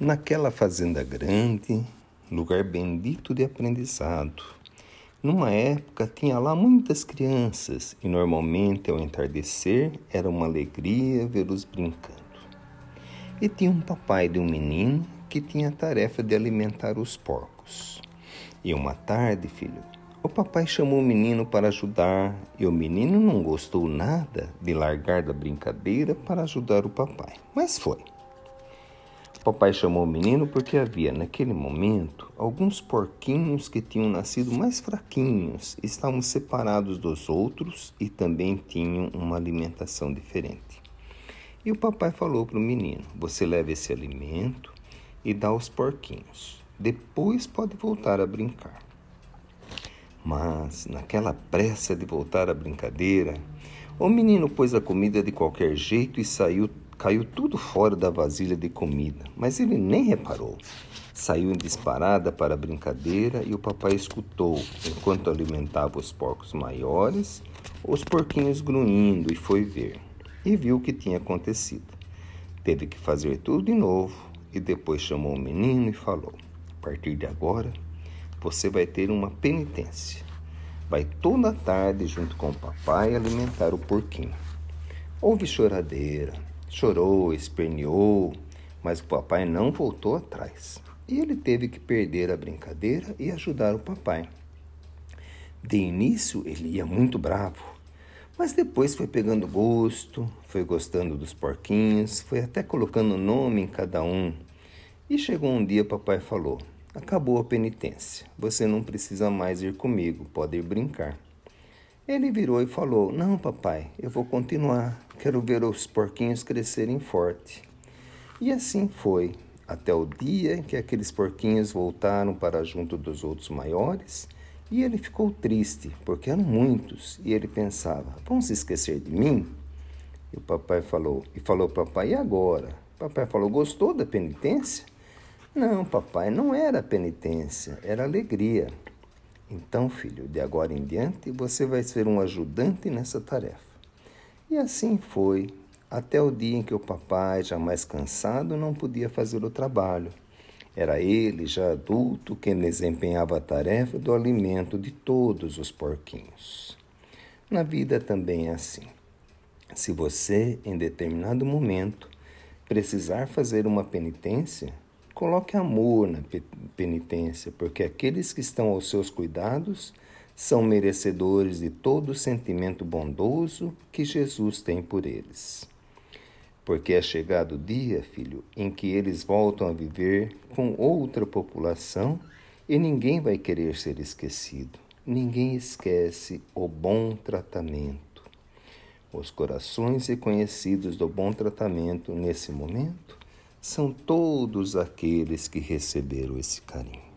Naquela fazenda grande, lugar bendito de aprendizado, numa época tinha lá muitas crianças e normalmente ao entardecer era uma alegria vê-los brincando. E tinha um papai de um menino que tinha a tarefa de alimentar os porcos. E uma tarde, filho, o papai chamou o menino para ajudar e o menino não gostou nada de largar da brincadeira para ajudar o papai, mas foi. Papai chamou o menino porque havia, naquele momento, alguns porquinhos que tinham nascido mais fraquinhos, estavam separados dos outros e também tinham uma alimentação diferente. E o papai falou para o menino: Você leva esse alimento e dá aos porquinhos. Depois pode voltar a brincar. Mas, naquela pressa de voltar à brincadeira, o menino pôs a comida de qualquer jeito e saiu Caiu tudo fora da vasilha de comida, mas ele nem reparou. Saiu em disparada para a brincadeira e o papai escutou, enquanto alimentava os porcos maiores, os porquinhos grunhindo e foi ver. E viu o que tinha acontecido. Teve que fazer tudo de novo e depois chamou o menino e falou: A partir de agora, você vai ter uma penitência. Vai toda tarde junto com o papai alimentar o porquinho. Houve choradeira, Chorou, esperneou, mas o papai não voltou atrás. E ele teve que perder a brincadeira e ajudar o papai. De início, ele ia muito bravo, mas depois foi pegando gosto, foi gostando dos porquinhos, foi até colocando nome em cada um. E chegou um dia, papai falou: Acabou a penitência, você não precisa mais ir comigo, pode ir brincar. Ele virou e falou: Não, papai, eu vou continuar. Quero ver os porquinhos crescerem forte. E assim foi, até o dia em que aqueles porquinhos voltaram para junto dos outros maiores. E ele ficou triste, porque eram muitos, e ele pensava: Vão se esquecer de mim? E o papai falou: E falou, papai, e agora? Papai falou: Gostou da penitência? Não, papai, não era penitência, era alegria. Então, filho, de agora em diante você vai ser um ajudante nessa tarefa. E assim foi, até o dia em que o papai, já mais cansado, não podia fazer o trabalho. Era ele, já adulto, quem desempenhava a tarefa do alimento de todos os porquinhos. Na vida também é assim. Se você, em determinado momento, precisar fazer uma penitência, Coloque amor na penitência, porque aqueles que estão aos seus cuidados são merecedores de todo o sentimento bondoso que Jesus tem por eles. Porque é chegado o dia, filho, em que eles voltam a viver com outra população e ninguém vai querer ser esquecido. Ninguém esquece o bom tratamento. Os corações reconhecidos do bom tratamento nesse momento são todos aqueles que receberam esse carinho.